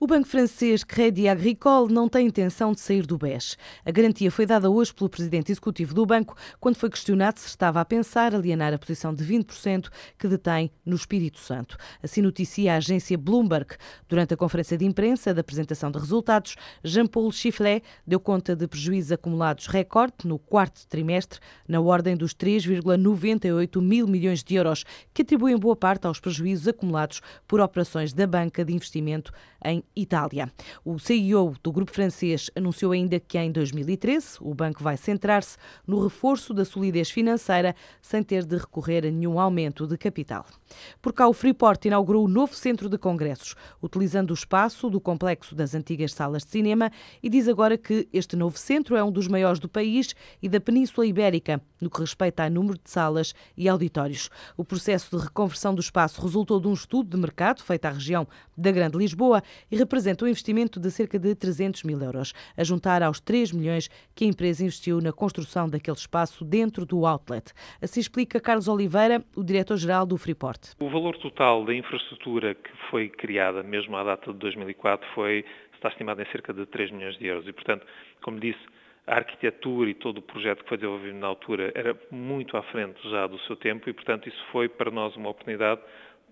O banco francês Crédit Agricole não tem intenção de sair do BES. A garantia foi dada hoje pelo presidente executivo do banco quando foi questionado se estava a pensar alienar a posição de 20% que detém no Espírito Santo. Assim noticia a agência Bloomberg. Durante a conferência de imprensa da apresentação de resultados, Jean-Paul Chifflet deu conta de prejuízos acumulados recorde no quarto trimestre, na ordem dos 3,98 mil milhões de euros, que atribuem boa parte aos prejuízos acumulados por operações da banca de investimento em Itália. O CEO do grupo francês anunciou ainda que em 2013 o banco vai centrar-se no reforço da solidez financeira sem ter de recorrer a nenhum aumento de capital. Por cá, o Freeport inaugurou o novo centro de congressos, utilizando o espaço do complexo das antigas salas de cinema e diz agora que este novo centro é um dos maiores do país e da Península Ibérica, no que respeita a número de salas e auditórios. O processo de reconversão do espaço resultou de um estudo de mercado feito à região da Grande Lisboa e representa um investimento de cerca de 300 mil euros, a juntar aos 3 milhões que a empresa investiu na construção daquele espaço dentro do outlet. Assim explica Carlos Oliveira, o diretor-geral do Freeport. O valor total da infraestrutura que foi criada, mesmo à data de 2004, foi, está estimado em cerca de 3 milhões de euros. E, portanto, como disse, a arquitetura e todo o projeto que foi desenvolvido na altura era muito à frente já do seu tempo e, portanto, isso foi para nós uma oportunidade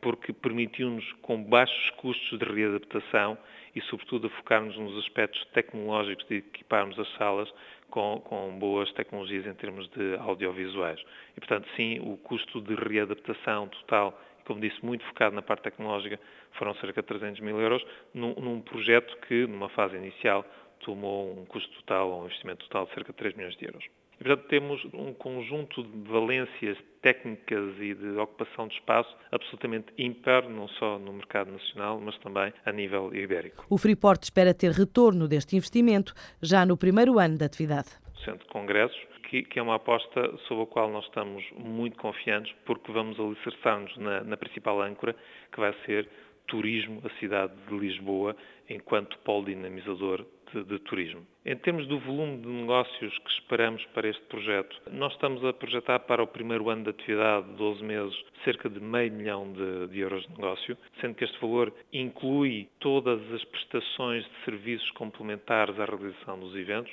porque permitiu-nos, com baixos custos de readaptação e, sobretudo, focarmos nos aspectos tecnológicos de equiparmos as salas com, com, boas tecnologias em termos de audiovisuais. E, portanto, sim, o custo de readaptação total, como disse, muito focado na parte tecnológica, foram cerca de 300 mil euros, num, num projeto que, numa fase inicial, tomou um custo total, um investimento total de cerca de 3 milhões de euros. E, portanto, temos um conjunto de valências técnicas e de ocupação de espaço absolutamente ímpar, não só no mercado nacional, mas também a nível ibérico. O Freeport espera ter retorno deste investimento já no primeiro ano de atividade. O Centro de Congressos, que, que, é uma aposta sobre a qual nós estamos muito confiantes, porque vamos alicerçar-nos na, na principal âncora, que vai ser turismo, a cidade de Lisboa, enquanto polo dinamizador de, de, turismo. Em termos do volume de negócios que esperamos para este projeto, nós estamos a projetar para o primeiro ano de atividade, 12 meses, cerca de meio milhão de, de euros de negócio, sendo que este valor inclui todas as prestações de serviços complementares à realização dos eventos.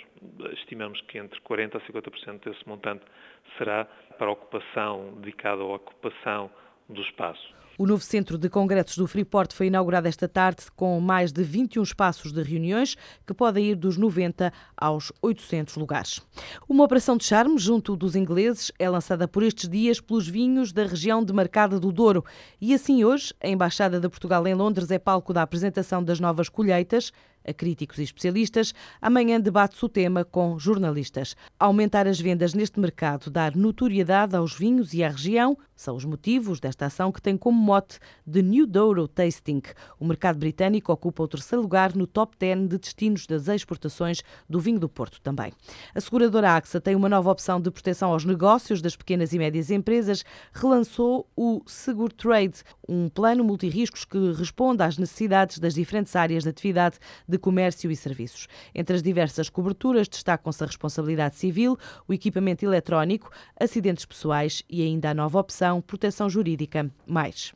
Estimamos que entre 40% a 50% desse montante será para a ocupação, dedicada à ocupação do espaço. O novo centro de congressos do Freeport foi inaugurado esta tarde com mais de 21 espaços de reuniões que podem ir dos 90 aos 800 lugares. Uma operação de charme junto dos ingleses é lançada por estes dias pelos vinhos da região demarcada do Douro e assim hoje a Embaixada de Portugal em Londres é palco da apresentação das novas colheitas a críticos e especialistas. Amanhã debate-se o tema com jornalistas. Aumentar as vendas neste mercado, dar notoriedade aos vinhos e à região, são os motivos desta ação que tem como mote The New Douro Tasting. O mercado britânico ocupa o terceiro lugar no top 10 de destinos das exportações do vinho do Porto também. A seguradora AXA tem uma nova opção de proteção aos negócios das pequenas e médias empresas. Relançou o Seguro Trade, um plano multirriscos que responde às necessidades das diferentes áreas de atividade de comércio e serviços. Entre as diversas coberturas destacam-se a responsabilidade civil, o equipamento eletrónico, acidentes pessoais e ainda a nova opção proteção jurídica mais.